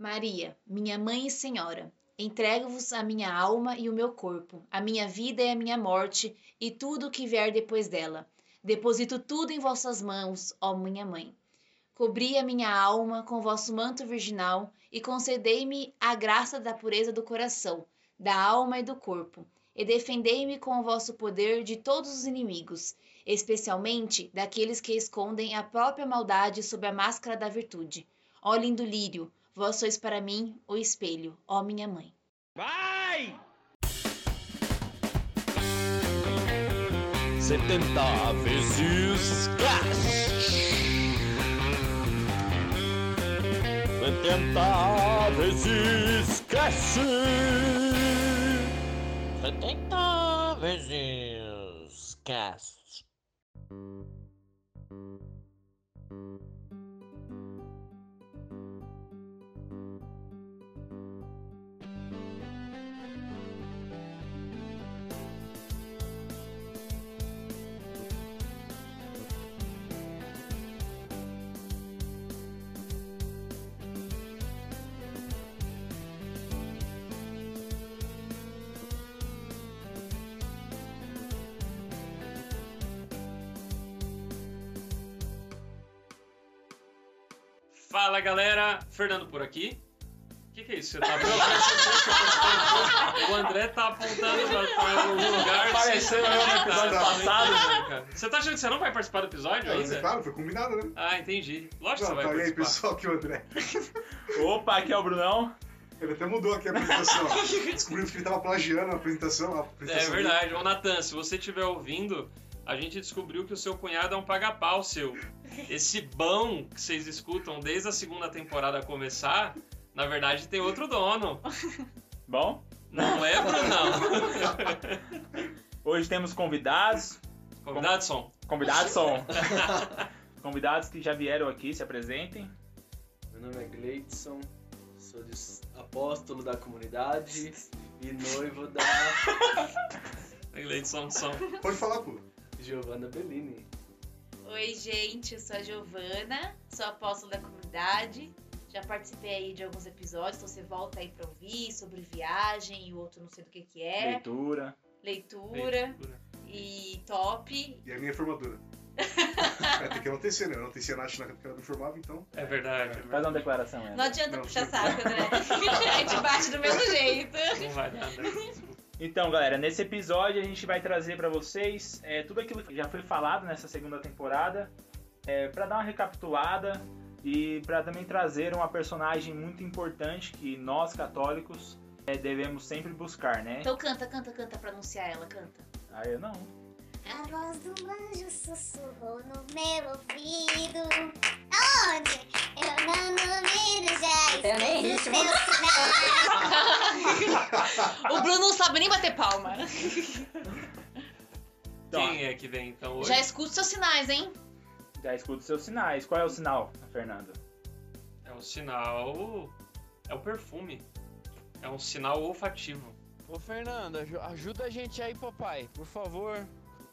Maria, minha mãe e senhora, entrego-vos a minha alma e o meu corpo, a minha vida e a minha morte, e tudo o que vier depois dela. Deposito tudo em vossas mãos, ó minha mãe. Cobri a minha alma com vosso manto virginal e concedei-me a graça da pureza do coração, da alma e do corpo, e defendei-me com o vosso poder de todos os inimigos, especialmente daqueles que escondem a própria maldade sob a máscara da virtude. Ó lindo lírio, vós sois para mim o espelho, ó minha mãe. Vai! 70 vezes cash. 70 vezes cash. 70 vezes cast. Fala galera, Fernando por aqui. O que, que é isso? Você tá O André tá apontando pra, pra algum lugar. Pareceu eu no episódio Tá, passado. tá, cara. Você tá achando que você não vai participar do episódio É, ainda? claro, foi combinado, né? Ah, entendi. Lógico Não, que você tá vai aí, participar. pessoal, aqui é o André. Opa, aqui é o Brunão. Ele até mudou aqui a apresentação. Descobrimos que ele tava plagiando a apresentação. A É apresentação verdade. Ô, Natan, se você estiver ouvindo, a gente descobriu que o seu cunhado é um paga-pau seu. Esse bão que vocês escutam desde a segunda temporada começar, na verdade tem outro dono. Bom, Não é, Brunão? hoje temos convidados. Convidado, som. Convidados são. convidados que já vieram aqui, se apresentem. Meu nome é Gleidson, sou de apóstolo da comunidade e noivo da som. aqui. Pode falar, pô. Giovanna Bellini. Oi, gente, eu sou a Giovana, sou apóstola da comunidade. Já participei aí de alguns episódios, então você volta aí pra ouvir sobre viagem e o outro não sei do que que é, Leitura. leitura e top. E a minha formadura. é, tem que enaltecer, né? Eu enalteci a Nath na época que ela me formava, então. É verdade. é Faz uma declaração, Não Ela. adianta Não, puxar saco, né? A gente bate do mesmo jeito. Não vai dar, né? Então, galera, nesse episódio a gente vai trazer pra vocês é, tudo aquilo que já foi falado nessa segunda temporada, é, para dar uma recapitulada e para também trazer uma personagem muito importante que nós católicos é, devemos sempre buscar, né? Então canta, canta, canta pra anunciar ela, canta. Ah, eu não. A voz do anjo sussurrou no meu ouvido. Aonde? Eu não duvido já. Tem nem ritmo. O Bruno não sabe nem bater palma. Quem é que vem então hoje? Já escuta seus sinais, hein? Já escuta os seus sinais. Qual é o sinal, Fernando? É um sinal. É o perfume. É um sinal olfativo. Ô Fernando, aju- ajuda a gente aí, papai, por favor.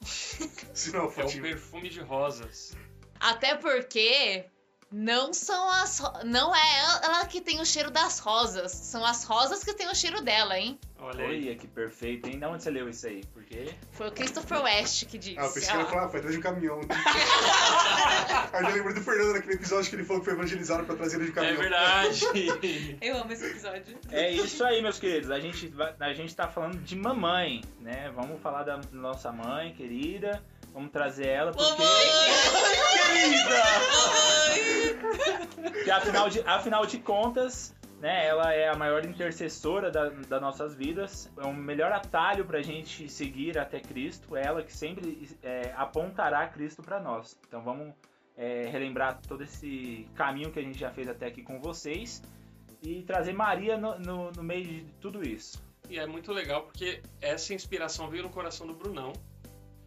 Se não, É o Fatinho. perfume de rosas. Até porque não são as. Não é ela- que tem o cheiro das rosas. São as rosas que têm o cheiro dela, hein? Olha aí. Olha que perfeito, hein? De onde você leu isso aí? Porque Foi o Christopher West que disse. Ah, eu pensei que ela falava, foi atrás de um caminhão. Aí eu já lembrei do Fernando naquele episódio que ele falou que foi evangelizado pra trazer ele de É caminhão. verdade. Eu amo esse episódio. É isso aí, meus queridos. A gente, a gente tá falando de mamãe, né? Vamos falar da nossa mãe querida. Vamos trazer ela porque. Querida! Que afinal de, afinal de contas, né? Ela é a maior intercessora da, das nossas vidas. É o melhor atalho pra gente seguir até Cristo. É ela que sempre é, apontará Cristo pra nós. Então vamos é, relembrar todo esse caminho que a gente já fez até aqui com vocês e trazer Maria no, no, no meio de tudo isso. E é muito legal porque essa inspiração veio no coração do Brunão.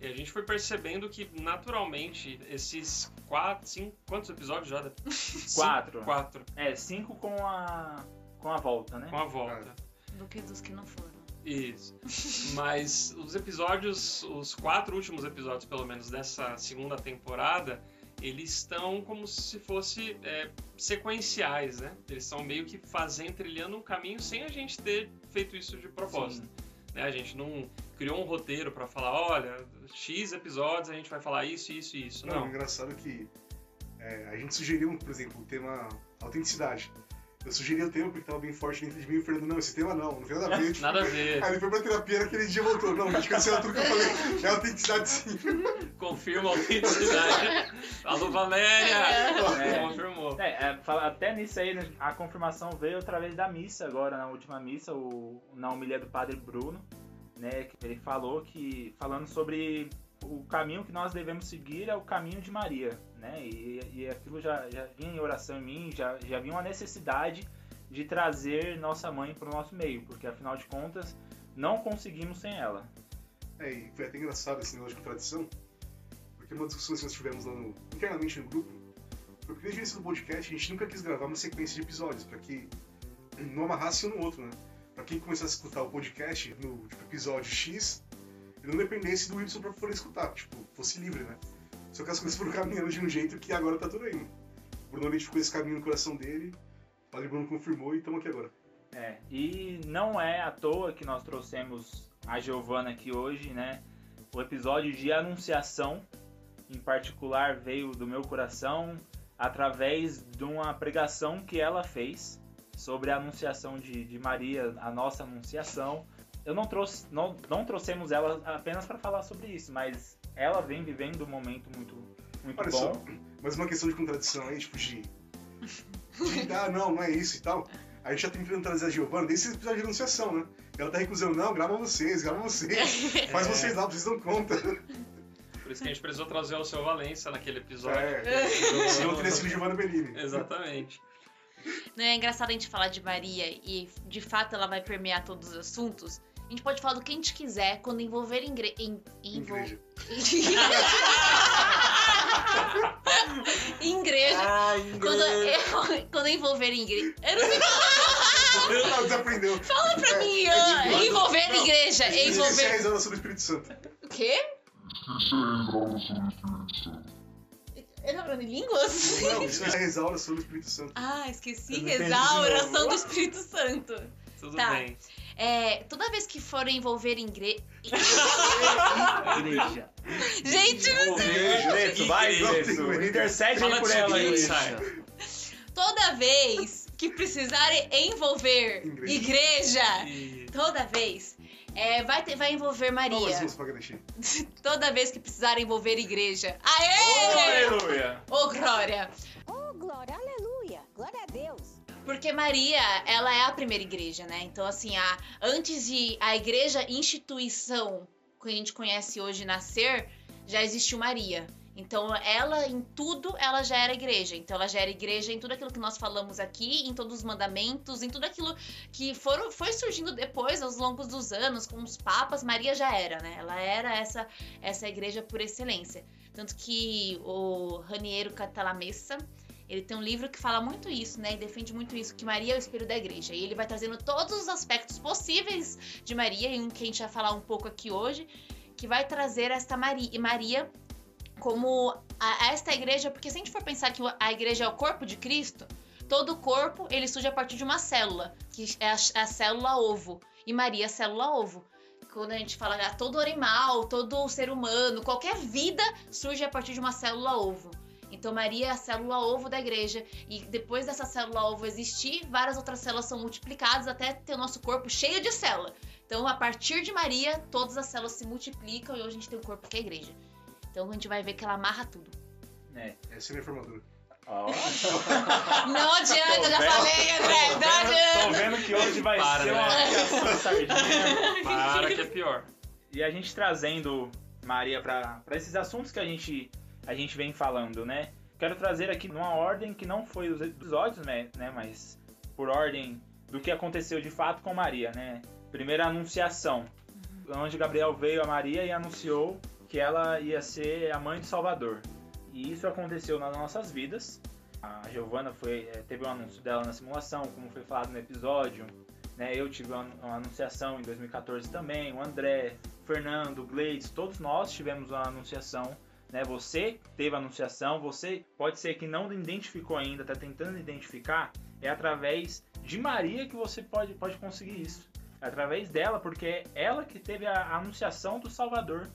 E a gente foi percebendo que, naturalmente, esses quatro, cinco... Quantos episódios já? Quatro. Cinco, quatro. É, cinco com a com a volta, né? Com a volta. Do que dos que não foram. Isso. Mas os episódios, os quatro últimos episódios, pelo menos, dessa segunda temporada, eles estão como se fosse é, sequenciais, né? Eles estão meio que fazendo, trilhando um caminho sem a gente ter feito isso de propósito. Né? A gente não criou um roteiro para falar, olha, X episódios a gente vai falar isso, isso e isso. Não, Não. o engraçado é que é, a gente sugeriu, por exemplo, o tema autenticidade. Eu sugeri o tema porque tava bem forte dentro de mim e o Fernando, não, esse tema não, não tem nada a ver. tipo, Nada a ver. Aí ele foi pra terapia naquele dia e voltou. Não, a gente cancelou tudo que eu falei. É autenticidade sim. Confirma a autenticidade. Alô, Valéria! É. Confirmou. É, é, fala- até nisso aí, né, a confirmação veio através da missa agora, na última missa, o, na humilha do padre Bruno, né, que ele falou que, falando sobre o caminho que nós devemos seguir é o caminho de Maria, né, e, e aquilo já, já vinha em oração em mim, já, já havia uma necessidade de trazer nossa mãe para o nosso meio, porque afinal de contas, não conseguimos sem ela. É, e foi até engraçado esse negócio de contradição, porque uma discussão que nós tivemos lá no, internamente no grupo, porque desde o início do podcast a gente nunca quis gravar uma sequência de episódios, pra que não amarrasse um no outro, né? Quem começasse a escutar o podcast no tipo, episódio X, ele não dependesse do Wilson pra poder escutar, tipo, fosse livre, né? Só que as coisas foram caminhando de um jeito que agora tá tudo aí. O Bruno identificou esse caminho no coração dele, o Padre Bruno confirmou e estamos aqui agora. É, e não é à toa que nós trouxemos a Giovana aqui hoje, né? O episódio de Anunciação, em particular, veio do meu coração através de uma pregação que ela fez sobre a anunciação de, de Maria, a nossa anunciação. Eu não trouxe, não, não trouxemos ela apenas para falar sobre isso, mas ela vem vivendo um momento muito, muito Olha bom. só, mas uma questão de contradição aí, tipo, de. de ah, não, não é isso e tal. A gente já tem tentando trazer a Giovana desde esse episódio de anunciação, né? Ela tá recusando, não, grava vocês, grava vocês. Faz É. vocês lá, vocês dão conta. Por isso que a gente precisou trazer o seu Valença naquele episódio. É, se não teria sido Giovana Bellini. Exatamente. Não é engraçado a gente falar de Maria e de fato ela vai permear todos os assuntos. A gente pode falar do que a gente quiser quando envolver ingre... em... envol- Igreja. igreja. Ah, Quando, eu- quando envolver igreja. Eu não sei Ela desaprendeu. fala pra mim. é tipo- envolver não, igreja. Isso é Envolver. sobre o Espírito Santo. O quê? Eu tô falando em línguas? Não, isso é oração do Espírito Santo. Ah, esqueci. Não oração do Espírito Santo. Tudo Tá. bem. É, toda vez que forem envolver igreja. igreja. Gente, Gleito, vai, Igreja. Gleito. Intercede Fala aí por ela, igreja. Toda vez que precisarem envolver Igreja. igreja, toda vez, é, vai, ter, vai envolver Maria. Toda vez que precisarem envolver igreja. Aê! Aleluia. Ô, Glória! Oh, glória, aleluia. Glória a Deus. Porque Maria, ela é a primeira igreja, né? Então, assim, a, antes de a igreja instituição que a gente conhece hoje nascer, já existiu Maria. Então, ela em tudo, ela já era igreja. Então, ela já era igreja em tudo aquilo que nós falamos aqui, em todos os mandamentos, em tudo aquilo que foram, foi surgindo depois, aos longos dos anos, com os papas. Maria já era, né? Ela era essa, essa igreja por excelência. Tanto que o Raniero Catalamessa, ele tem um livro que fala muito isso, né? E defende muito isso, que Maria é o espelho da igreja. E ele vai trazendo todos os aspectos possíveis de Maria, e um que a gente vai falar um pouco aqui hoje, que vai trazer esta Maria, Maria como a, esta igreja, porque se a gente for pensar que a igreja é o corpo de Cristo, todo corpo ele surge a partir de uma célula, que é a, a célula ovo. E Maria é a célula ovo. Quando a gente fala ah, todo animal, todo ser humano, qualquer vida surge a partir de uma célula ovo. Então Maria é a célula ovo da igreja e depois dessa célula ovo existir, várias outras células são multiplicadas até ter o nosso corpo cheio de célula. Então a partir de Maria, todas as células se multiplicam e hoje a gente tem um corpo que é a igreja. Então a gente vai ver que ela amarra tudo. É. Essa é a minha. Não adianta, Tô já vendo, falei, André, não vendo, tô adianta. vendo que hoje vai Para, ser né? uma sardinha. para que é pior. E a gente trazendo Maria para esses assuntos que a gente, a gente vem falando, né? Quero trazer aqui numa ordem que não foi os episódios, né? né, Mas por ordem do que aconteceu de fato com Maria, né? Primeira anunciação. Onde Gabriel veio a Maria e anunciou que ela ia ser a mãe de Salvador. E isso aconteceu nas nossas vidas. A Giovana foi, eh, teve o anúncio dela na simulação, como foi falado no episódio. Né? Eu tive uma, uma anunciação em 2014 também. O André, o Fernando, o Gleides, todos nós tivemos uma anunciação né? Você teve a anunciação, você pode ser que não identificou ainda, está tentando identificar, é através de Maria que você pode, pode conseguir isso. É através dela, porque é ela que teve a anunciação do Salvador.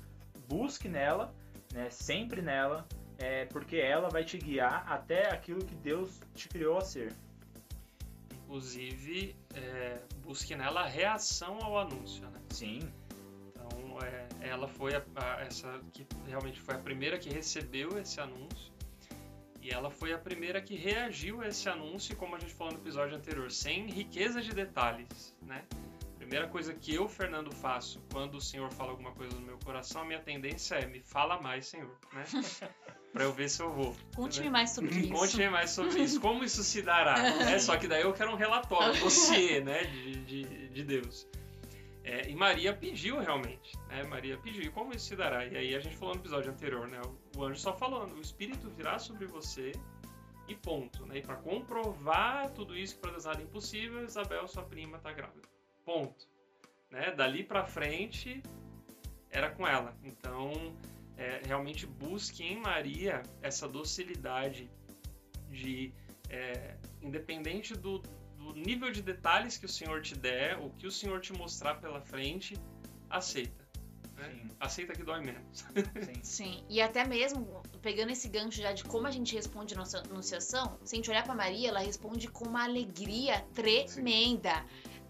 Busque nela, né? Sempre nela, é, porque ela vai te guiar até aquilo que Deus te criou a ser. Inclusive, é, busque nela a reação ao anúncio, né? Sim, Então, é, ela foi a, a- essa que realmente foi a primeira que recebeu esse anúncio. E ela foi a primeira que reagiu a esse anúncio, como a gente falou no episódio anterior, sem riqueza de detalhes, né? Primeira coisa que eu, Fernando, faço quando o Senhor fala alguma coisa no meu coração, a minha tendência é me fala mais, Senhor, né? Pra eu ver se eu vou. Conte-me mais sobre isso. Conte mais sobre isso. Como isso se dará? né? Só que daí eu quero um relatório, um dossiê, né? De, de, de Deus. É, e Maria pediu realmente. Né? Maria pediu. E como isso se dará? E aí a gente falou no episódio anterior, né? O anjo só falando: o Espírito virá sobre você e ponto. Né? E para comprovar tudo isso que para Deus nada é impossível, Isabel, sua prima, tá grávida. Ponto. Né? Dali para frente era com ela. Então é, realmente busque em Maria essa docilidade de é, independente do, do nível de detalhes que o Senhor te der, o que o Senhor te mostrar pela frente, aceita. né? Sim. Aceita que dói menos. sim. Sim, e até mesmo pegando esse gancho já de como a gente responde nossa anunciação, se a gente olhar pra Maria, ela responde com uma alegria tremenda.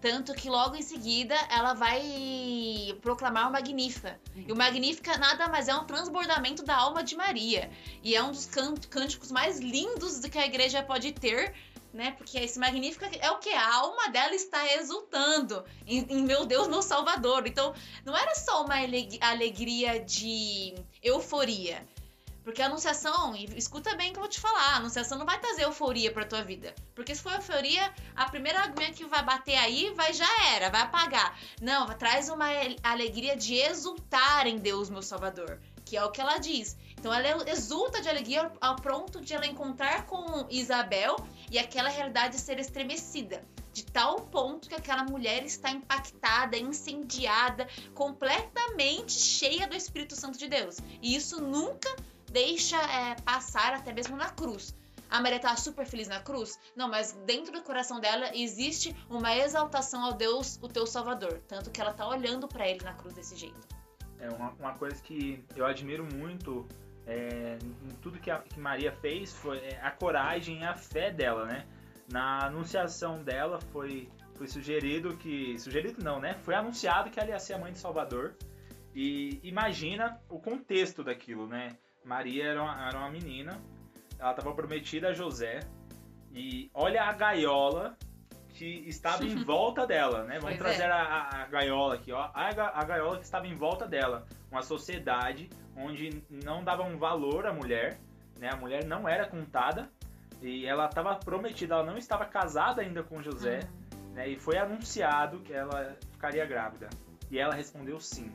Tanto que logo em seguida ela vai proclamar o Magnífica. E o Magnífica nada mais é um transbordamento da alma de Maria. E é um dos cânticos mais lindos que a igreja pode ter, né? Porque esse Magnífica é o que? A alma dela está exultando em, em meu Deus, meu Salvador. Então, não era só uma aleg- alegria de euforia. Porque a anunciação, escuta bem que eu vou te falar, a anunciação não vai trazer euforia pra tua vida. Porque se for euforia, a primeira aguinha que vai bater aí vai já era, vai apagar. Não, traz uma alegria de exultar em Deus, meu Salvador. Que é o que ela diz. Então ela exulta de alegria ao ponto de ela encontrar com Isabel e aquela realidade ser estremecida. De tal ponto que aquela mulher está impactada, incendiada, completamente cheia do Espírito Santo de Deus. E isso nunca deixa é, passar até mesmo na cruz. A Maria tá super feliz na cruz? Não, mas dentro do coração dela existe uma exaltação ao Deus, o teu Salvador. Tanto que ela tá olhando pra ele na cruz desse jeito. É uma, uma coisa que eu admiro muito é, em tudo que, a, que Maria fez foi é, a coragem e a fé dela, né? Na anunciação dela foi, foi sugerido que. Sugerido não, né? Foi anunciado que ela ia ser a mãe de Salvador. E imagina o contexto daquilo, né? Maria era uma, era uma menina, ela estava prometida a José. E olha a gaiola que estava em volta dela, né? Vamos Pois trazer é. a, a- gaiola aqui, ó. A, a gaiola que estava em volta dela. Uma sociedade onde não davam valor à mulher, né? A mulher não era contada e ela estava prometida, ela não estava casada ainda com José, né? E foi anunciado que ela ficaria grávida. E ela respondeu sim.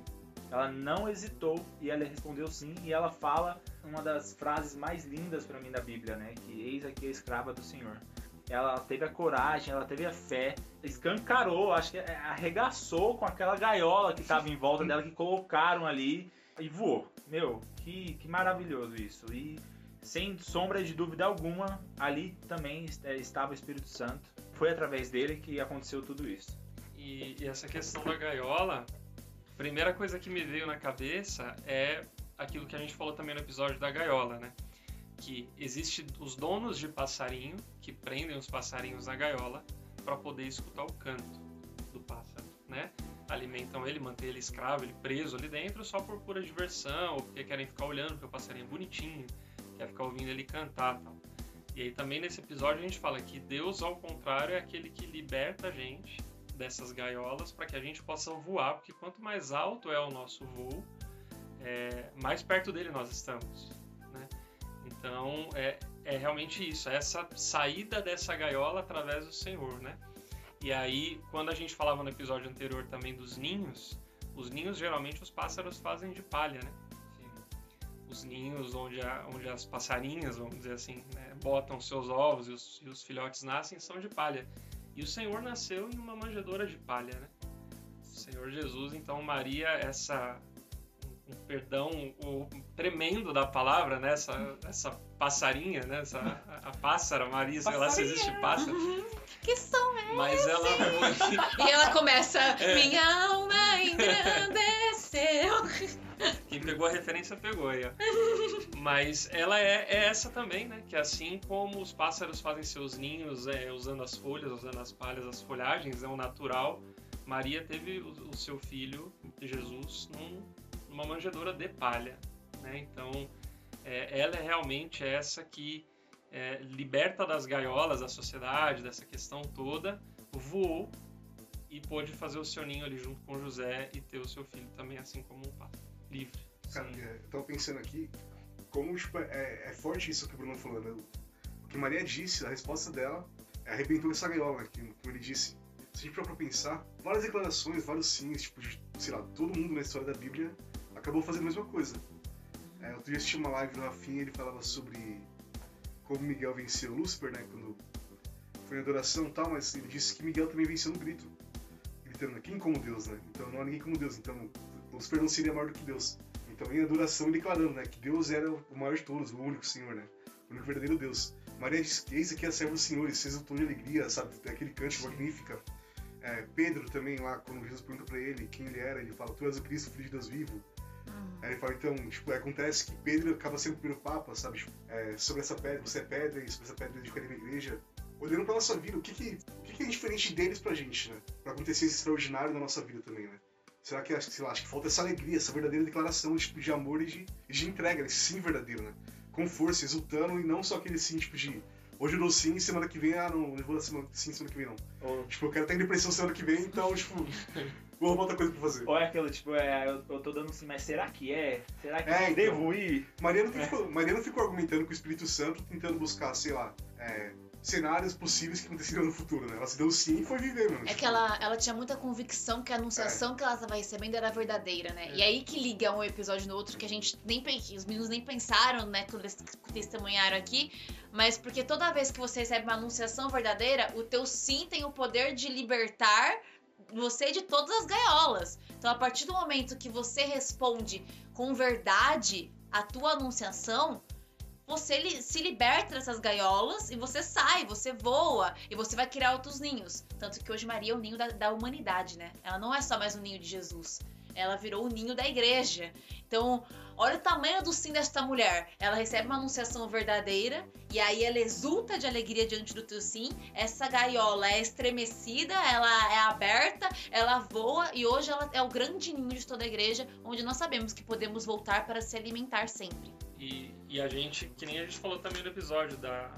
Ela não hesitou e ela respondeu sim. E ela fala uma das frases mais lindas para mim da Bíblia, né? Que eis aqui a escrava do Senhor. Ela teve a coragem, ela teve a fé, escancarou, acho que é, arregaçou com aquela gaiola que estava em volta dela, que colocaram ali e voou. Meu, que, que maravilhoso isso. E sem sombra de dúvida alguma, ali também é, estava o Espírito Santo. Foi através dele que aconteceu tudo isso. E, e essa questão da gaiola, primeira coisa que me veio na cabeça é aquilo que a gente falou também no episódio da gaiola, né? Que existe os donos de passarinho que prendem os passarinhos na gaiola para poder escutar o canto do pássaro, né? Alimentam ele, mantêm ele escravo, ele preso ali dentro só por pura diversão, ou porque querem ficar olhando porque o passarinho é bonitinho, quer ficar ouvindo ele cantar, tal. E aí também nesse episódio a gente fala que Deus, ao contrário, é aquele que liberta a gente dessas gaiolas para que a gente possa voar, porque quanto mais alto é o nosso voo, é, mais perto dele nós estamos. Né? Então é, é realmente isso, é essa saída dessa gaiola através do Senhor. Né? E aí, quando a gente falava no episódio anterior também dos ninhos, os ninhos geralmente os pássaros fazem de palha, né? Os ninhos onde, a- onde as passarinhas, vamos dizer assim, né, botam seus ovos e os, e os filhotes nascem são de palha. E o Senhor nasceu em uma manjedoura de palha, né? O Senhor Jesus, então Maria, essa perdão o tremendo da palavra, né? Essa, essa passarinha, né? Essa, a, a pássara, Maria, sei lá se existe pássaro. Que som é Mas ela foi. E ela começa, É. minha alma engrandeceu. Quem pegou a referência pegou aí, ó. Mas ela é, é essa também, né? Que assim como os pássaros fazem seus ninhos é, usando as folhas, usando as palhas, as folhagens, é o natural. Maria teve o, o seu filho, Jesus, num- numa manjedoura de palha, né? Então, é, ela é realmente essa que é, liberta das gaiolas da sociedade, dessa questão toda, voou e pôde fazer o seu ninho ali junto com José e ter o seu filho também, assim como um pássaro, livre. Cara, é, eu tava pensando aqui, como tipo, é, é forte isso que o Bruno falou, né? O que Maria disse, a resposta dela, é, arrebentou essa gaiola? Que, como ele disse. Se a gente for pra pensar, várias declarações, vários sims, tipo, de, sei lá, todo mundo na história da Bíblia acabou fazendo a mesma coisa. É, outro dia eu assisti uma live do Rafinha ele falava sobre como Miguel venceu Lúcifer, né? Quando foi em adoração e tal, mas ele disse que Miguel também venceu no grito. Gritando, quem como Deus, né? Então não há ninguém como Deus, então Lúcifer não seria maior do que Deus. Então em adoração declarando, né? Que Deus era o maior de todos, o único Senhor, né? O único verdadeiro Deus. Maria diz que eis aqui é a serva do Senhor, e se exultou de alegria, sabe? Aquele cântico magnífica. É, Pedro também lá, quando Jesus pergunta pra ele quem ele era, ele fala, tu és o Cristo, filho de Deus vivo. Aí ele fala, então, tipo, acontece que Pedro acaba sendo o primeiro papa, sabe? Tipo, é, sobre essa pedra, você é pedra, e sobre essa pedra edificaria minha igreja. Olhando pra nossa vida, o que que, o que que é diferente deles pra gente, né? Pra acontecer esse extraordinário na nossa vida também, né? Será que, sei lá, acho que falta essa alegria, essa verdadeira declaração tipo, de amor e de, e de entrega, esse sim verdadeiro, né? Com força, exultando, e não só aquele sim, tipo, de hoje eu dou sim, semana que vem, ah, não, eu vou dar semana, sim semana que vem, não. Ou, Tipo, eu quero estar em depressão semana que vem, então, tipo, vou arrumar outra coisa pra fazer. ou é aquilo, tipo, é, eu, eu tô dando sim, mas será que é? Será que É, então. devo ir? Maria não, ficou, Maria não ficou argumentando com o Espírito Santo, tentando buscar, sei lá, é, cenários possíveis que aconteceriam no futuro, né? Ela se deu sim e foi viver, mano. É que ela, ela tinha muita convicção que a anunciação que ela estava recebendo era verdadeira, né? E aí que liga um episódio no outro que a gente nem os meninos nem pensaram, né, quando eles testemunharam aqui, mas porque toda vez que você recebe uma anunciação verdadeira, o teu sim tem o poder de libertar você de todas as gaiolas. Então, a partir do momento que você responde com verdade a tua anunciação, você se liberta dessas gaiolas e você sai, você voa e você vai criar outros ninhos. Tanto que hoje Maria é o ninho da, da humanidade, né? Ela não é só mais o ninho de Jesus. Ela virou o ninho da igreja. Então, olha o tamanho do sim desta mulher. Ela recebe uma anunciação verdadeira e aí ela exulta de alegria diante do teu sim. Essa gaiola é estremecida, ela é aberta, ela voa e hoje ela é o grande ninho de toda a igreja, onde nós sabemos que podemos voltar para se alimentar sempre. E, e a gente, que nem a gente falou também no episódio da,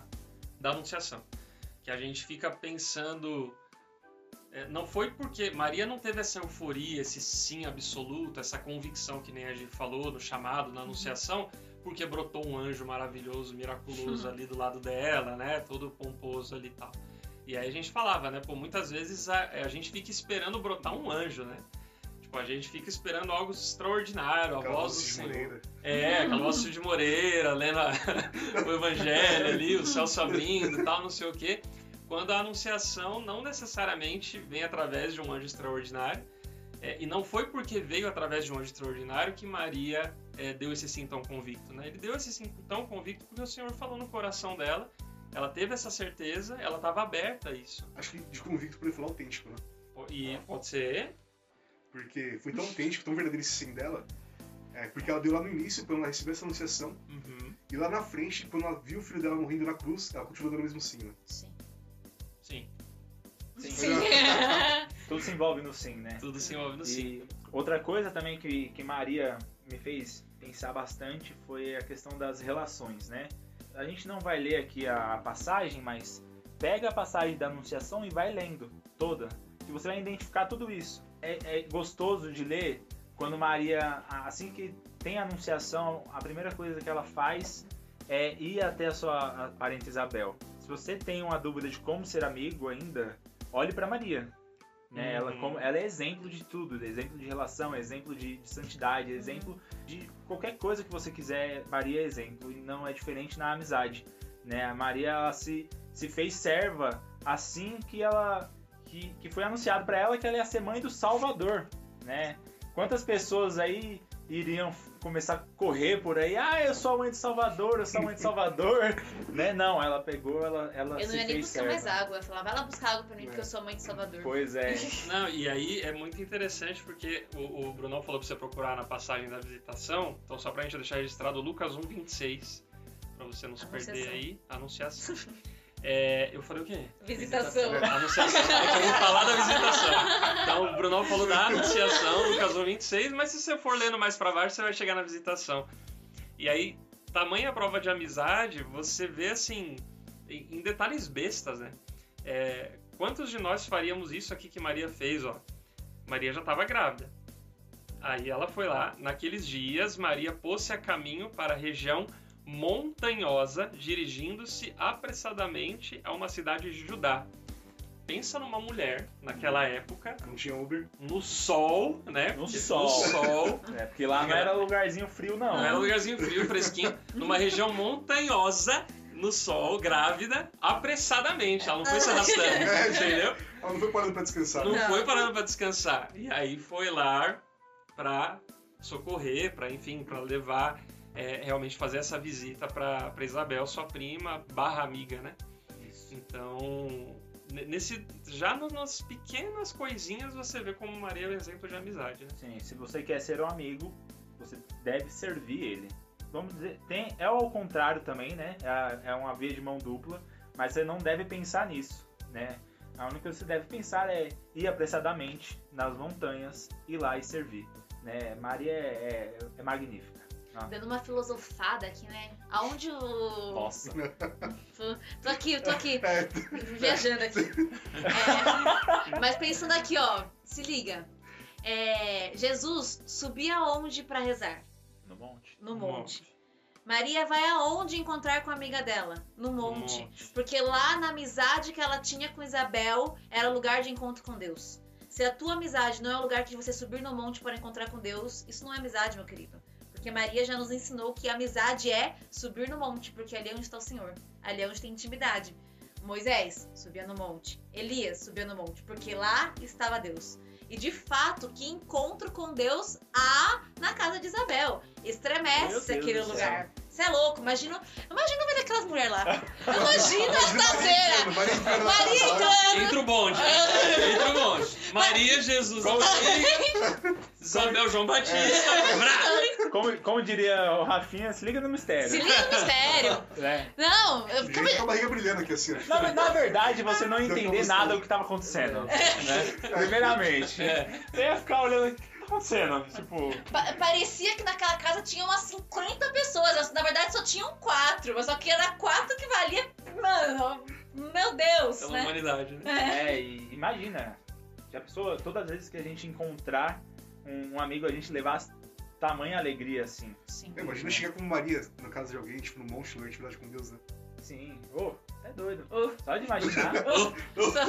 da Anunciação, que a gente fica pensando. É, não foi porque Maria não teve essa euforia, esse sim absoluto, essa convicção que nem a gente falou no chamado, na Anunciação, porque brotou um anjo maravilhoso, miraculoso ali do lado dela, né? Todo pomposo ali e tal. E aí a gente falava, né? Pô, muitas vezes a, a gente fica esperando brotar um anjo, né? Tipo, a gente fica esperando algo extraordinário, a Aquela voz do Senhor. Moreira. É, aquela voz de Moreira, lendo a- o evangelho ali, o céu se abrindo e tal, não sei o quê. Quando a anunciação não necessariamente vem através de um anjo extraordinário. é, e não foi porque veio através de um anjo extraordinário que Maria é, deu esse sim tão convicto, né? Ele deu esse sim tão convicto porque o Senhor falou no coração dela. Ela teve essa certeza, ela estava aberta a isso. Acho que de convicto por ele falar autêntico, né? E pode ser Porque foi tão autêntico, tão verdadeiro esse sim dela. É, porque ela deu lá no início, quando ela recebeu essa anunciação, Uhum, e lá na frente, quando ela viu o filho dela morrendo na cruz, ela continuou dando o mesmo sim, né? Sim. sim, Sim. Tudo se envolve no sim, né? tudo se envolve no sim. E outra coisa também que, que Maria me fez pensar bastante foi a questão das relações, né? A gente não vai ler aqui a passagem, mas pega a passagem da Anunciação e vai lendo toda, que você vai identificar tudo isso. É, é gostoso de ler quando Maria, assim que tem a Anunciação, a primeira coisa que ela faz é ir até a sua parente Isabel. Se você tem uma dúvida de como ser amigo ainda, olhe para Maria. Né? Ela, Uhum. como, ela é exemplo de tudo, exemplo de relação, exemplo de, de santidade, exemplo de qualquer coisa que você quiser. Maria é exemplo e não é diferente na amizade. Né? A Maria ela se, se fez serva assim que ela que, que foi anunciado para ela que ela ia ser mãe do Salvador, né? Quantas pessoas aí iriam começar a correr por aí. Ah, eu sou a mãe de Salvador, eu sou a mãe de Salvador. né? Não, ela pegou, ela, ela Eu não ia nem buscar serva. mais água. Eu ia falar, vai lá buscar água pra mim, porque É. eu sou a mãe de Salvador. Pois é. Não, e aí é muito interessante porque o, o Brunão falou pra você procurar na passagem da visitação. Então, só pra gente deixar registrado, Lucas 1,26. Pra você não se perder aí. Anunciação. É, eu falei o quê? Visitação. Anunciação. É que eu vou falar da visitação. Então, o Brunão falou da anunciação, Lucas 1,26. Mas se você for lendo mais pra baixo, você vai chegar na visitação. E aí, tamanha prova de amizade, você vê assim, em em detalhes bestas, né? É, quantos de nós faríamos isso aqui que Maria fez, ó? Maria já estava grávida. Aí ela foi lá, naqueles dias, Maria pôs-se a caminho para a região montanhosa, dirigindo-se apressadamente a uma cidade de Judá. Pensa numa mulher, naquela época, Não tinha Uber. no sol, né? No Porque sol. No sol, É, porque lá não era lugarzinho frio, não. não era um lugarzinho frio, fresquinho, numa região montanhosa, no sol, grávida, apressadamente. Ela não foi se arrastando, entendeu? Ela não foi parando pra descansar. Não né? foi parando pra descansar. E aí foi lá pra socorrer, pra, enfim, pra levar, é, realmente fazer essa visita pra Isabel, sua prima, barra amiga, né? Isso. Então, ne- nesse, já nas pequenas coisinhas você vê como Maria é um exemplo de amizade, né? Sim, se você quer ser um amigo, você deve servir ele. Vamos dizer, tem, é ao contrário também, né? É, é uma via de mão dupla, mas você não deve pensar nisso, né? A única coisa que você deve pensar é ir apressadamente nas montanhas, ir lá e servir, né? Maria é, é, é magnífica. Dando uma filosofada aqui, né? Aonde o. Nossa. Tô aqui, tô aqui. É, Viajando aqui. É, mas pensando aqui, ó. Se liga. É, Jesus subia aonde pra rezar? No monte. No No monte. Maria vai aonde encontrar com a amiga dela? No monte. monte. Porque lá na amizade que ela tinha com Isabel era o lugar de encontro com Deus. Se a tua amizade não é o lugar de você subir no monte para encontrar com Deus, isso não é amizade, meu querido. Porque Maria já nos ensinou que amizade é subir no monte, porque ali é onde está o Senhor. Ali é onde tem intimidade. Moisés subia no monte. Elias subia no monte, porque lá estava Deus. E de fato, que encontro com Deus há na casa de Isabel. Estremece aquele lugar. Você é louco, imagina, imagina ver aquelas mulheres lá. Imagina a estazeira. Maria entrando Maria. Entra o bonde. Entra o bonde. Maria, Jesus, Maria, Isabel, João Batista. Vrá. Como, como diria o Rafinha, se liga no mistério. Se liga no mistério. É. Não, eu Gente com a barriga brilhando aqui assim. Na, na verdade, você não pra entender nada do que estava acontecendo. Né? Primeiramente. É. Você ia ficar olhando tá acontecendo. Tipo, pa- parecia que naquela casa tinha umas 50 pessoas. Na verdade, só tinham quatro. Mas só que era quatro que valia. Mano, meu Deus, Pela né? humanidade, né? é, e imagina. Já pensou, todas as vezes que a gente encontrar um, um amigo, a gente levar tamanha alegria assim. Sim. Imagina chegar como Maria na casa de alguém, tipo, no monte, na intimidade com Deus, né? Sim. Ô, é doido. Oh, Só de imaginar. só-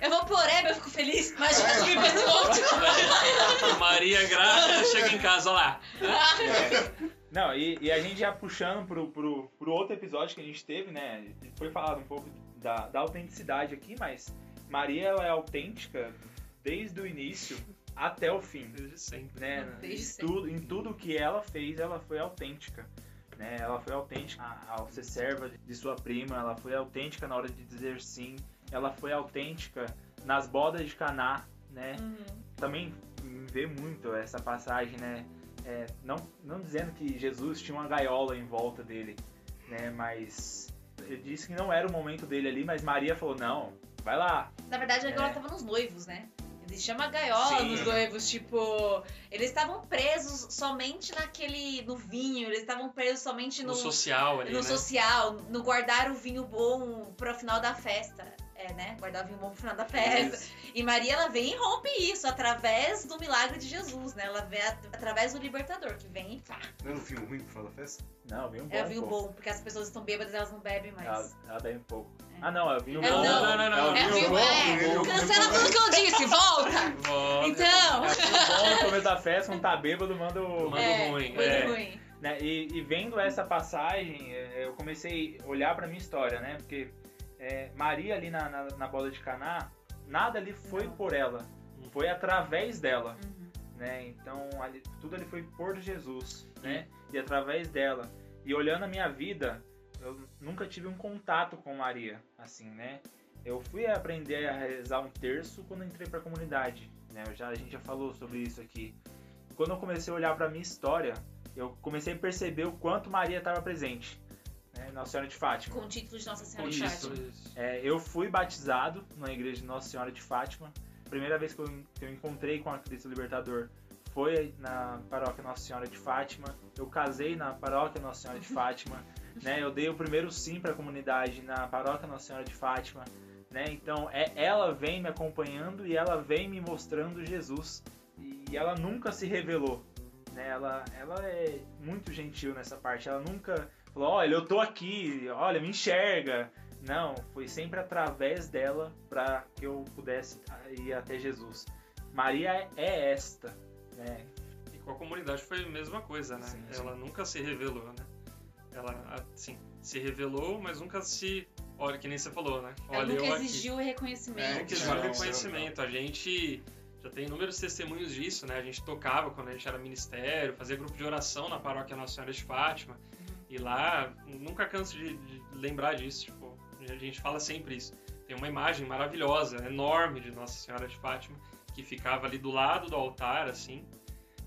Eu vou por Eba, eu fico feliz. Imagina pra esse monte. Maria grávida chega em casa, olha lá. É. Não, e, e a gente já puxando pro, pro, pro outro episódio que a gente teve, né? Foi falado um pouco da, da autenticidade aqui, mas Maria ela é autêntica desde o início até o fim. Desde sempre. Né? Desde em, sempre. tudo, em tudo que ela fez, ela foi autêntica. Né? Ela foi autêntica a- ao ser serva de sua prima, ela foi autêntica na hora de dizer sim, ela foi autêntica nas bodas de Caná, né? Uhum. também me vê muito essa passagem, né? É, não, não dizendo que Jesus tinha uma gaiola em volta dele, né? Mas ele disse que não era o momento dele ali, mas Maria falou, não, vai lá. Na verdade, agora É. tava nos noivos, né? Ele chama gaiola Sim. nos noivos, tipo, eles estavam presos somente naquele no vinho, eles estavam presos somente No no, social ali, no né? social, no guardar o vinho bom para o final da festa. É, né? Guardar o vinho bom pro final da festa. E Maria, ela vem e rompe isso através do milagre de Jesus, né? Ela vem at- através do libertador, que vem e pá. Não é no vinho ruim pra falar da festa? Não, vinho bom. É o vinho bom, porque as pessoas estão bêbadas elas não bebem mais. Ela, ela daí um pouco. Ah, não, é o vinho É, não. Não, não, não, É o É é. Cancela tudo que eu disse, volta! Volta. Então. É vinho bom no começo da festa, não tá bêbado, manda o... Manda É, ruim, muito é. ruim. né? E, e vendo essa passagem, é, eu comecei a olhar pra minha história, né? Porque é, Maria ali na, na, na boda de Caná, nada ali foi Não. por ela, foi através dela. Uhum. né? Então ali, tudo ali foi por Jesus, né? E através dela. E olhando a minha vida, eu nunca tive um contato com Maria, assim, né? Eu fui aprender a rezar um terço quando entrei para a comunidade, né? Eu já, a gente já falou sobre isso aqui. Quando eu comecei a olhar para minha história, eu comecei a perceber o quanto Maria estava presente, né? Nossa Senhora de Fátima. Com o título de Nossa Senhora Com de isso. Fátima. É, eu fui batizado na igreja de Nossa Senhora de Fátima. Primeira vez que eu, que eu encontrei com a Cristo Libertador foi na paróquia Nossa Senhora de Fátima. Eu casei na paróquia Nossa Senhora de Fátima. Né? Eu dei o primeiro sim para a comunidade na paróquia Nossa Senhora de Fátima. Né? Então é, ela vem me acompanhando e ela vem me mostrando Jesus. E ela nunca se revelou. Né? Ela, ela é muito gentil nessa parte. Ela nunca falou: olha, eu tô aqui, olha, me enxerga. Não, foi sempre através dela para que eu pudesse ir até Jesus. Maria é esta, né? E com a comunidade foi a mesma coisa, né? Sim, ela nunca se revelou, né? Ela, assim, se revelou, mas nunca se. Olha, que nem você falou, né? Ela Olha, nunca eu aqui. exigiu É, reconhecimento. que Não, não, não, reconhecimento. A gente já tem inúmeros testemunhos disso, né? A gente tocava quando a gente era ministério, fazia grupo de oração na paróquia Nossa Senhora de Fátima. E lá, nunca canso de, de lembrar disso. Tipo, a gente fala sempre isso. Tem uma imagem maravilhosa, enorme de Nossa Senhora de Fátima, que ficava ali do lado do altar, assim.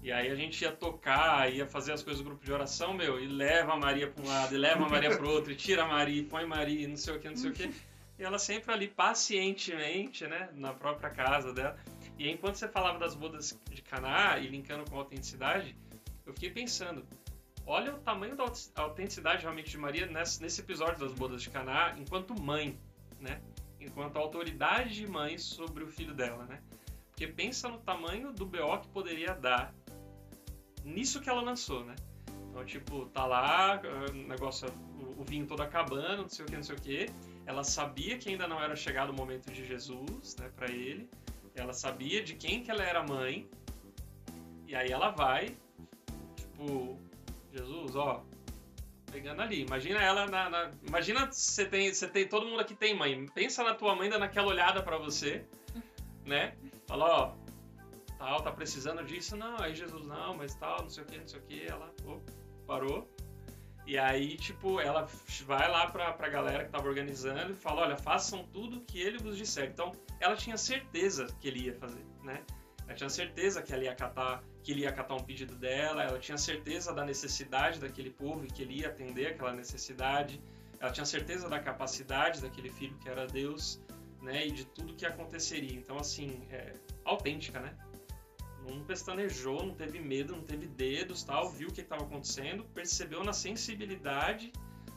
E aí a gente ia tocar, ia fazer as coisas do grupo de oração, meu, e leva a Maria para um lado, e leva a Maria para outro, e tira a Maria, e põe Maria, e não sei o que, não sei o que. E ela sempre ali pacientemente, né, na própria casa dela. E aí, enquanto você falava das bodas de Caná e linkando com a autenticidade, eu fiquei pensando, olha o tamanho da aut- autenticidade realmente de Maria nesse, episódio das bodas de Caná, enquanto mãe, né? Enquanto autoridade de mãe sobre o filho dela, né? Porque pensa no tamanho do BO que poderia dar nisso que ela lançou, né? Então, tipo, tá lá, ah, o negócio, o, vinho todo acabando, não sei o que, não sei o que. Ela sabia que ainda não era chegado o momento de Jesus, né, pra ele. Ela sabia de quem que ela era mãe. E aí ela vai, tipo, Jesus, ó, pegando ali. Imagina ela na. na- imagina você tem, você tem. Todo mundo aqui tem mãe. Pensa na tua mãe dando aquela olhada pra você, né? Fala, ó, tal, tá precisando disso? Não, aí Jesus, não, mas tal, não sei o que, não sei o que. Ela, parou. E aí, tipo, ela vai lá pra, pra galera que tava organizando e fala, olha, façam tudo que ele vos disser. Então, ela tinha certeza que ele ia fazer, né? Ela tinha certeza que, ela ia acatar, que ele ia acatar um pedido dela, ela tinha certeza da necessidade daquele povo e que ele ia atender aquela necessidade. Ela tinha certeza da capacidade daquele filho que era Deus, né? E de tudo que aconteceria. Então, assim, é autêntica, né? Não pestanejou, não teve medo, não teve dedos, tal, viu o que estava acontecendo, percebeu na sensibilidade,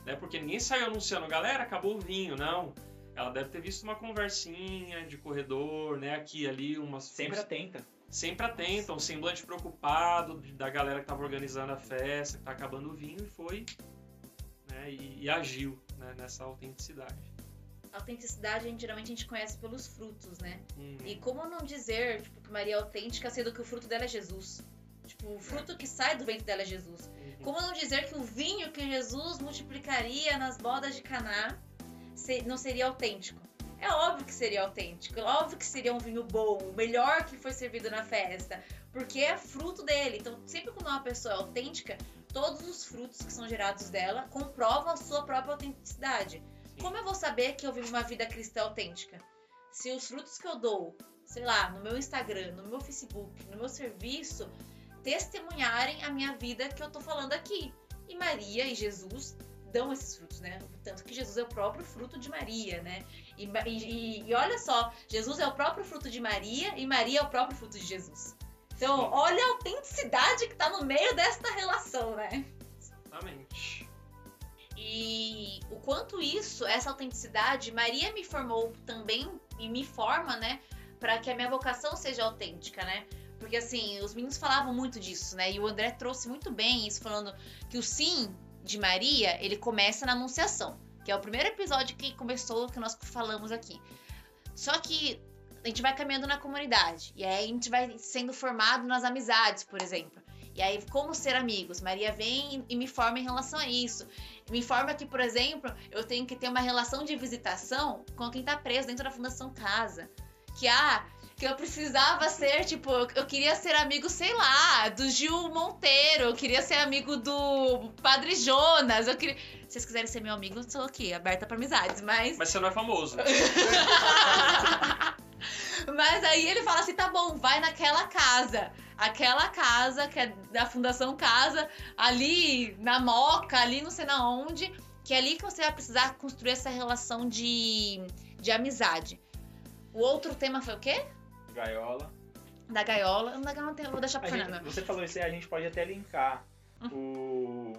né? Porque ninguém saiu anunciando, galera, acabou o vinho, não. Ela deve ter visto uma conversinha de corredor, né? Aqui, ali, umas Sempre atenta. sempre atenta, um semblante preocupado da galera que estava organizando a festa, que tá acabando o vinho, e foi né, e, e agiu né, nessa autenticidade. Autenticidade, a gente, geralmente a gente conhece pelos frutos, né? Hum, E como não dizer tipo, que Maria é autêntica, sendo que o fruto dela é Jesus? Tipo, o fruto que sai do ventre dela é Jesus. uhum. Como não dizer que o vinho que Jesus multiplicaria nas bodas de Caná não seria autêntico? É óbvio que seria autêntico, é óbvio que seria um vinho bom, o melhor que foi servido na festa, porque é fruto dele. Então, sempre quando uma pessoa é autêntica, todos os frutos que são gerados dela comprovam a sua própria autenticidade. Como eu vou saber que eu vivo uma vida cristã autêntica? Se os frutos que eu dou, sei lá, no meu Instagram, no meu Facebook, no meu serviço, testemunharem a minha vida que eu tô falando aqui. E Maria e Jesus dão esses frutos, né? Tanto que Jesus é o próprio fruto de Maria, né? E, e- e olha só, Jesus é o próprio fruto de Maria e Maria é o próprio fruto de Jesus. Então, olha a autenticidade que tá no meio desta relação, né? Exatamente. E o quanto isso, essa autenticidade, Maria me formou também e me forma, né, para que a minha vocação seja autêntica, né? Porque assim, os meninos falavam muito disso, né? E o André trouxe muito bem isso falando que o sim de Maria, ele começa na anunciação, que é o primeiro episódio que começou que nós falamos aqui. Só que a gente vai caminhando na comunidade e aí a gente vai sendo formado nas amizades, por exemplo. E aí, como ser amigos? Maria vem e me forma em relação a isso me informa que, por exemplo, eu tenho que ter uma relação de visitação com quem tá preso dentro da Fundação Casa. Que, ah, que eu precisava ser, tipo, eu queria ser amigo, sei lá, do Gil Monteiro, eu queria ser amigo do Padre Jonas, eu queria. Se vocês quiserem ser meu amigo, sou aqui, aberta pra amizades, mas. Mas você não é famoso. Mas aí ele fala assim: tá bom, vai naquela casa. Aquela casa, que é da Fundação Casa, ali na Moca, ali não sei na onde, que é ali que você vai precisar construir essa relação de, de amizade. O outro tema foi o quê? Gaiola. Da gaiola. Da gaiola vou deixar pro A gente- Fernando. você falou isso aí, a gente pode até linkar o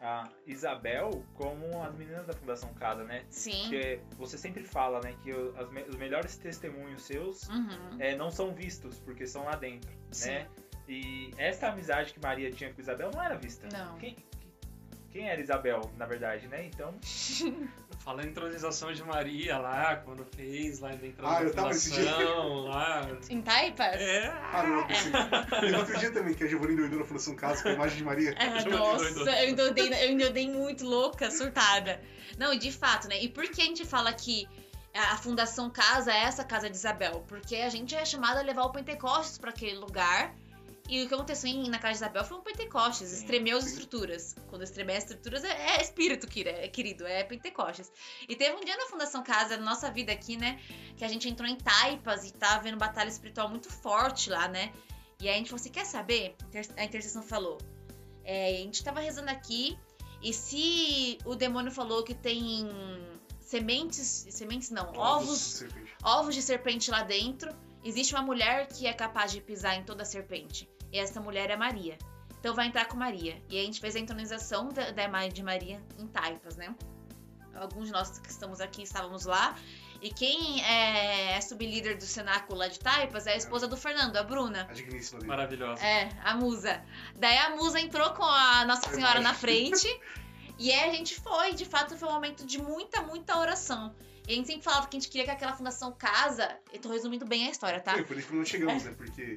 a Isabel como as meninas da Fundação Casa, né? Sim. Porque você sempre fala, né, que o- as me- os melhores testemunhos seus Uhum. é, não são vistos, porque são lá dentro, Sim. né? E essa amizade que Maria tinha com Isabel não era vista. Não. Quem, quem era Isabel, na verdade, né? Então, Fala a intronização de Maria lá, quando fez lá dentro Ah, da eu tava nesse dia. lá. Em Taipas? É. Ah, não, eu pensei. Teve outro dia também que a Giovanni doidou na Fundação Casa com a imagem de Maria. Ah, de nossa, doido. eu endoidei, eu endoidei muito louca, surtada. Não, e de fato, né? E por que a gente fala que a a Fundação Casa é essa casa de Isabel? Porque a gente é chamado a levar o Pentecostes para aquele lugar. E o que aconteceu em- na casa de Isabel foi um Pentecostes, estremeu as estruturas. Quando estremeu as estruturas é, é espírito, é querido, é Pentecostes. E teve um dia na Fundação Casa, na nossa vida aqui, né? Que a gente entrou em taipas e tava vendo batalha espiritual muito forte lá, né? E aí a gente falou assim: quer saber? A intercessão falou. É, a gente tava rezando aqui, e se o demônio falou que tem sementes. Sementes não, ovos, ovos de serpente lá dentro, existe uma mulher que é capaz de pisar em toda a serpente. E essa mulher é Maria. Então vai entrar com Maria. E a gente fez a entronização da, da imagem de Maria em taipas, né? Alguns de nós que estamos aqui estávamos lá. E quem é, é sublíder do cenáculo lá de taipas é a esposa do Fernando, a Bruna. A digníssima dele. Maravilhosa. É, a musa. Daí a musa entrou com a Nossa Senhora na frente. e aí a gente foi. De fato, foi um momento de muita, muita oração. E a gente sempre falava que a gente queria que aquela fundação casa. Eu tô resumindo bem a história, tá? É, foi daí que nós chegamos, né? Porque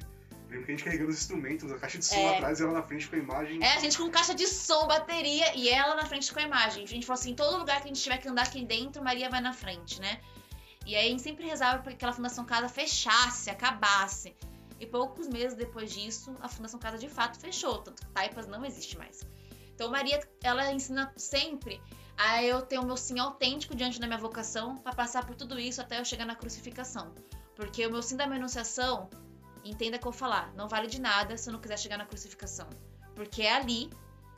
lembro que a gente carregando os instrumentos, a caixa de som É. atrás e ela na frente com a imagem. É, a gente com caixa de som, bateria e ela na frente com a imagem. A gente falou assim: em todo lugar que a gente tiver que andar aqui dentro, Maria vai na frente, né? E aí a gente sempre rezava para que aquela Fundação Casa fechasse, acabasse. E poucos meses depois disso, a Fundação Casa de fato fechou, tanto que Taipas não existe mais. Então Maria, ela ensina sempre a eu ter o meu sim autêntico diante da minha vocação para passar por tudo isso até eu chegar na crucificação. Porque o meu sim da minha anunciação, entenda que eu vou falar, não vale de nada se eu não quiser chegar na crucificação. Porque é ali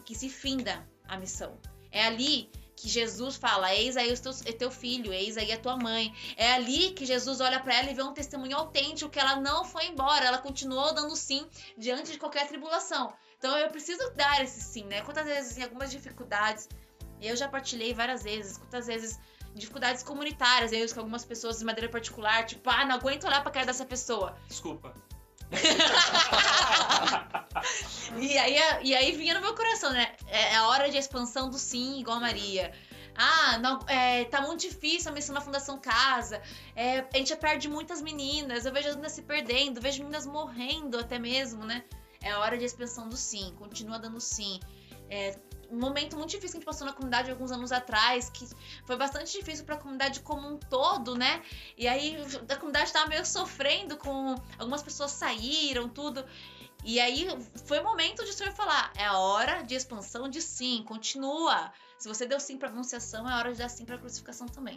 que se finda a missão. É ali que Jesus fala: Eis aí o teu, teu filho, eis aí a tua mãe. É ali que Jesus olha pra ela e vê um testemunho autêntico que ela não foi embora, ela continuou dando sim diante de qualquer tribulação. Então eu preciso dar esse sim, né? Quantas vezes em algumas dificuldades, eu já partilhei várias vezes, quantas vezes dificuldades comunitárias, eu com algumas pessoas de maneira particular, tipo, ah, não aguento olhar pra cara dessa pessoa. Desculpa. E aí, e aí vinha no meu coração, né? É a hora de expansão do sim, igual a Maria. Ah, não, é, tá muito difícil a missão na Fundação Casa. É, a gente perde muitas meninas. Eu vejo as meninas se perdendo, vejo meninas morrendo até mesmo, né? É a hora de expansão do sim. Continua dando sim. É, um momento muito difícil que a gente passou na comunidade alguns anos atrás, que foi bastante difícil para a comunidade como um todo, né? E aí a comunidade estava meio sofrendo com algumas pessoas saíram, tudo. E aí foi o momento de o senhor falar, é a hora de expansão de sim, continua. Se você deu sim para anunciação, é hora de dar sim para crucificação também.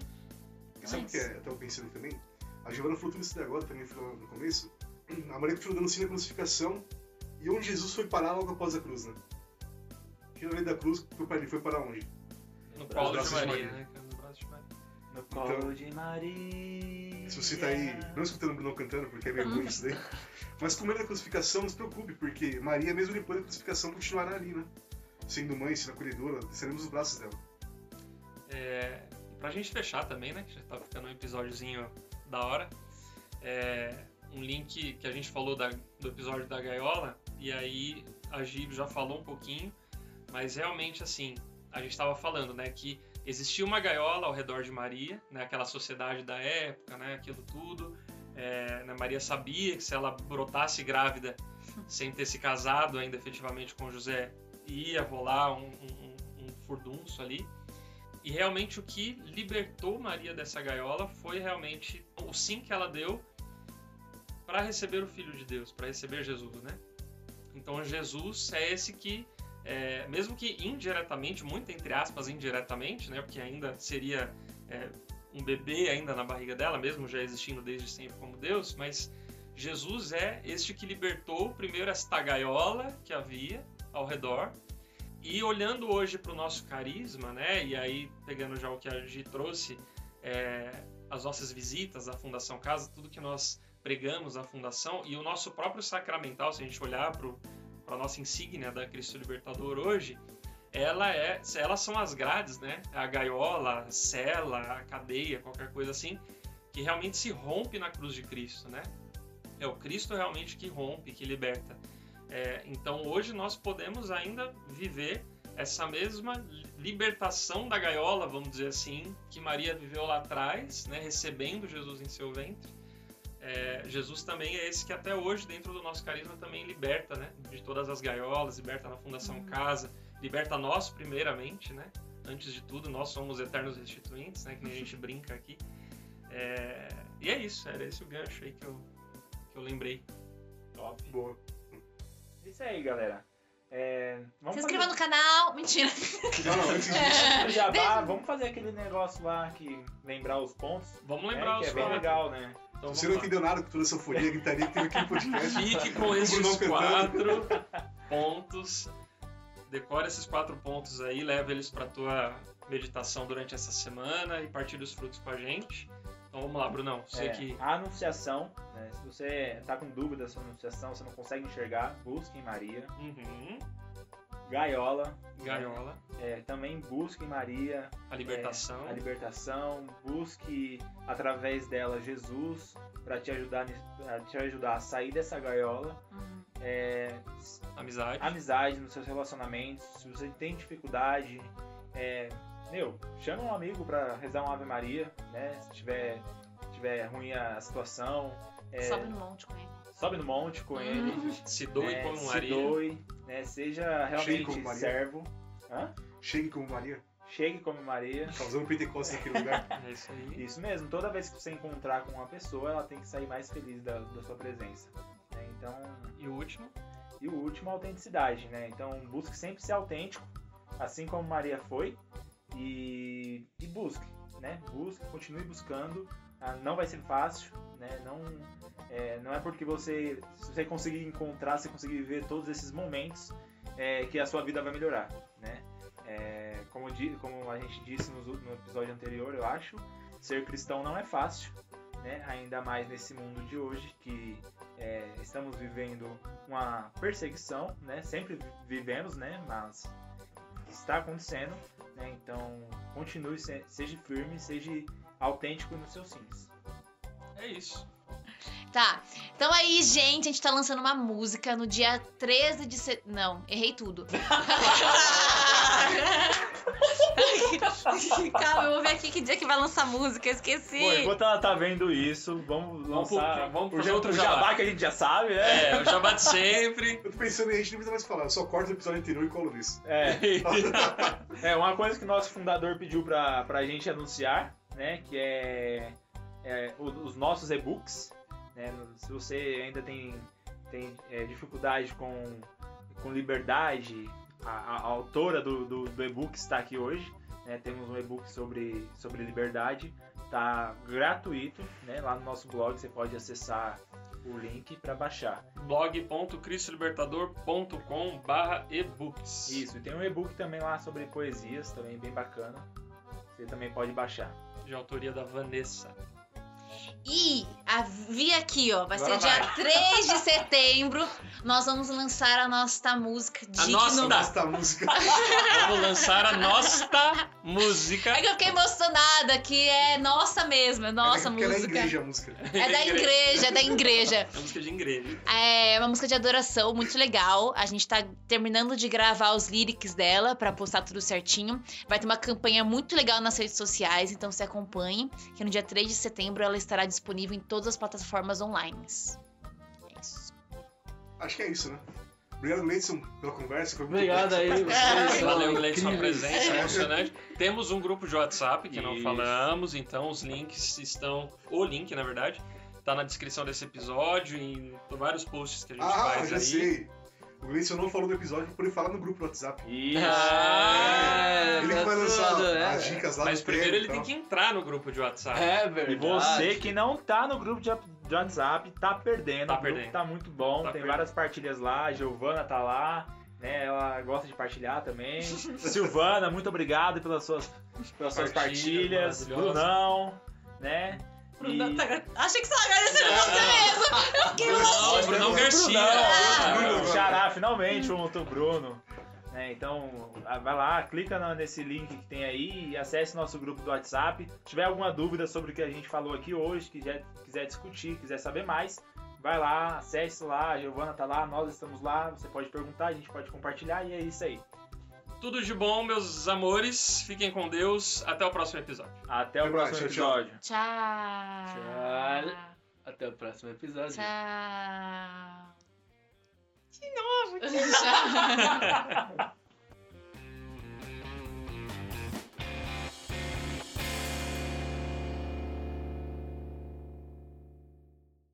Então Sabe é o que é? eu tava pensando também? A Giovana falou tudo isso daí agora, também falou no começo. A Maria continuou dando sim na crucificação. E onde Jesus foi parar logo após a cruz, né? Que na lei da cruz foi para, ele foi para onde? No colo de Maria, Maria. né? No braço de Maria. no colo de Maria. Se você tá aí, não escutando o Bruno cantando, porque é meio ruim isso daí. Mas com medo da crucificação, não se preocupe, porque Maria, mesmo depois da crucificação, continuará ali, né? Sendo mãe, sendo acolhedora, seremos os braços dela. É, pra gente fechar também, né? Que já tá ficando um episódiozinho da hora. É, um link que a gente falou da- do episódio da gaiola, e aí a Gib já falou um pouquinho, mas realmente assim, a gente estava falando, né, que existia uma gaiola ao redor de Maria, né, aquela sociedade da época, né, aquilo tudo. É, né, Maria sabia que se ela brotasse grávida sem ter se casado ainda efetivamente com José, ia rolar um, um, um- furdunço ali. E realmente o que libertou Maria dessa gaiola foi realmente o sim que ela deu para receber o Filho de Deus, para receber Jesus, né? Então Jesus é esse que, é, mesmo que indiretamente, muito entre aspas indiretamente, né? Porque ainda seria é, um bebê ainda na barriga dela, mesmo já existindo desde sempre como Deus, mas Jesus é este que libertou primeiro esta gaiola que havia ao redor e olhando hoje para o nosso carisma, né? E aí pegando já o que a Gi trouxe, é, as nossas visitas à Fundação Casa, tudo que nós pregamos à Fundação e o nosso próprio sacramental, se a gente olhar para a nossa insígnia da Cristo Libertador hoje, ela é, elas são as grades, né? A gaiola, a cela, a cadeia, qualquer coisa assim, que realmente se rompe na cruz de Cristo, né? É o Cristo realmente que rompe, que liberta. É, então hoje nós podemos ainda viver essa mesma libertação da gaiola, vamos dizer assim, que Maria viveu lá atrás, né, recebendo Jesus em seu ventre. É, Jesus também é esse que até hoje, dentro do nosso carisma, também liberta né, de todas as gaiolas, liberta na Fundação Uhum. Casa, liberta nós primeiramente, né? Antes de tudo, nós somos eternos restituintes, né? Que nem a gente brinca aqui. É, e é isso, era esse o gancho aí que eu, que eu lembrei. Top. Boa. Isso aí, galera. É, vamos Se fazer- inscreva no canal. Mentira. Não, não, antes disso. No Jabá, vamos fazer aquele negócio lá que lembrar os pontos. Vamos né, lembrar que os é bem pontos. legal, né? Então, Você não lá. entendeu nada com toda essa euforia, gritaria que teve aqui no podcast. Fique com esses quatro pontos. Decore esses quatro pontos aí, leva eles para tua meditação durante essa semana e partilha os frutos com a gente. Então vamos lá, Brunão. Você É, que A anunciação, né? Se você tá com dúvida sobre a anunciação, você não consegue enxergar, busque em Maria. Uhum. Gaiola. Gaiola, É, também busque Maria a libertação. a libertação, busque através dela Jesus para te ajudar pra te ajudar a sair dessa gaiola. Uhum. É, Amizade. amizade nos seus relacionamentos. Se você tem dificuldade, é, meu, chama um amigo para rezar uma Ave Maria, né? Se tiver, tiver ruim a situação, é, Sobe no monte com ele. Sobe no monte com ele. Se doe né? como se Maria. doe, né? Seja realmente como Maria. servo. Hã? Chegue como Maria. Chegue como Maria. Causando Pentecostes naquele lugar. É isso aí. Isso mesmo, toda vez que você encontrar com uma pessoa, ela tem que sair mais feliz da, da sua presença. né? Então, E o último? e o último, a autenticidade, né? Então, busque sempre ser autêntico, assim como Maria foi, e, e busque, né? Busque, continue buscando. Ah, Não vai ser fácil, né? Não é, não é porque você, se você conseguir encontrar, se conseguir viver todos esses momentos, é, que a sua vida vai melhorar, né? É, como, como a gente disse no, no episódio anterior, eu acho, ser cristão não é fácil, né? Ainda mais nesse mundo de hoje que é, estamos vivendo uma perseguição, né? Sempre vi- vivemos, né? Mas está acontecendo, né? Então continue, se- seja firme, seja autêntico nos seus sims. É isso. Tá. Então aí, gente, a gente tá lançando uma música no dia 13 de setembro. Não, errei tudo. Calma, eu vou ver aqui que dia que vai lançar a música, eu esqueci. Bom, enquanto ela tá vendo isso, vamos Vamos lançar pro- vamos o, fazer ja- outro o jabá. jabá que a gente já sabe, né? É, o jabá de sempre. Eu tô pensando em a gente não precisa mais falar, eu só corto o episódio anterior e colo nisso. É. É, uma coisa que o nosso fundador pediu pra, pra gente anunciar, né, que é, é os nossos e-books, né, se você ainda tem, tem é, dificuldade com, com liberdade, a, a- autora do, do, do e-book está aqui hoje, né, temos um e-book sobre, sobre liberdade, tá gratuito, né, lá no nosso blog você pode acessar o link para baixar. blog.cristolibertador.com barra ebooks. Isso, e tem um e-book também lá sobre poesias, também bem bacana, você também pode baixar. De autoria da Vanessa. E a, vi aqui, ó, vai Agora ser dia vai. 3 de setembro. Nós vamos lançar a nossa música Digno. nossa Esta música. Vamos lançar a nossa música. É que eu fiquei emocionada, que é nossa mesmo, é nossa é porque é da música. igreja a música. É da igreja, é da igreja. É música de igreja. É uma música de adoração muito legal. A gente tá terminando de gravar os lyrics dela pra postar tudo certinho. Vai ter uma campanha muito legal nas redes sociais, então se acompanhe, que no dia 3 de setembro ela estará disponível em todas as plataformas online. É isso. Acho que é isso, né? Obrigado, Leidson, pela conversa. Foi Obrigado aí, vocês. Valeu, Gleison, incríveis. presença emocionante. Temos um grupo de WhatsApp que não Isso. falamos, então os links estão. O link, na verdade, tá na descrição desse episódio e em vários posts que a gente Ah, faz já aí. sei. O Gleison não falou do episódio por ele falar no grupo do WhatsApp. Isso. Ah, ele que tá vai lançar tudo, é. as dicas lá Mas primeiro ele e tem que entrar no grupo de WhatsApp. É E verdade. você que não tá no grupo de de WhatsApp, tá perdendo. Tá o grupo perdendo. tá muito bom, Tá tem perdendo. várias partilhas lá, a Giovana tá lá, né? Ela gosta de partilhar também. Silvana, muito obrigado pelas suas, pelas suas Partilhas. Brunão, né? Tá Achei que você tava agradecendo você mesmo. Eu fiquei. Brunão Garcia. Brunão, Bruno, Bruno, Xará, finalmente um outro Bruno. né? então, ah, vai lá, clica nesse link que tem aí e acesse nosso grupo do WhatsApp. Se tiver alguma dúvida sobre o que a gente falou aqui hoje, quiser, quiser discutir, quiser saber mais, vai lá, acesse lá, a Giovana tá lá, nós estamos lá, você pode perguntar, a gente pode compartilhar e é isso aí. Tudo de bom, meus amores. Fiquem com Deus. Até o próximo episódio. Até o próximo episódio. Tchau. Tchau. Até o próximo episódio. Tchau. De novo, tchau.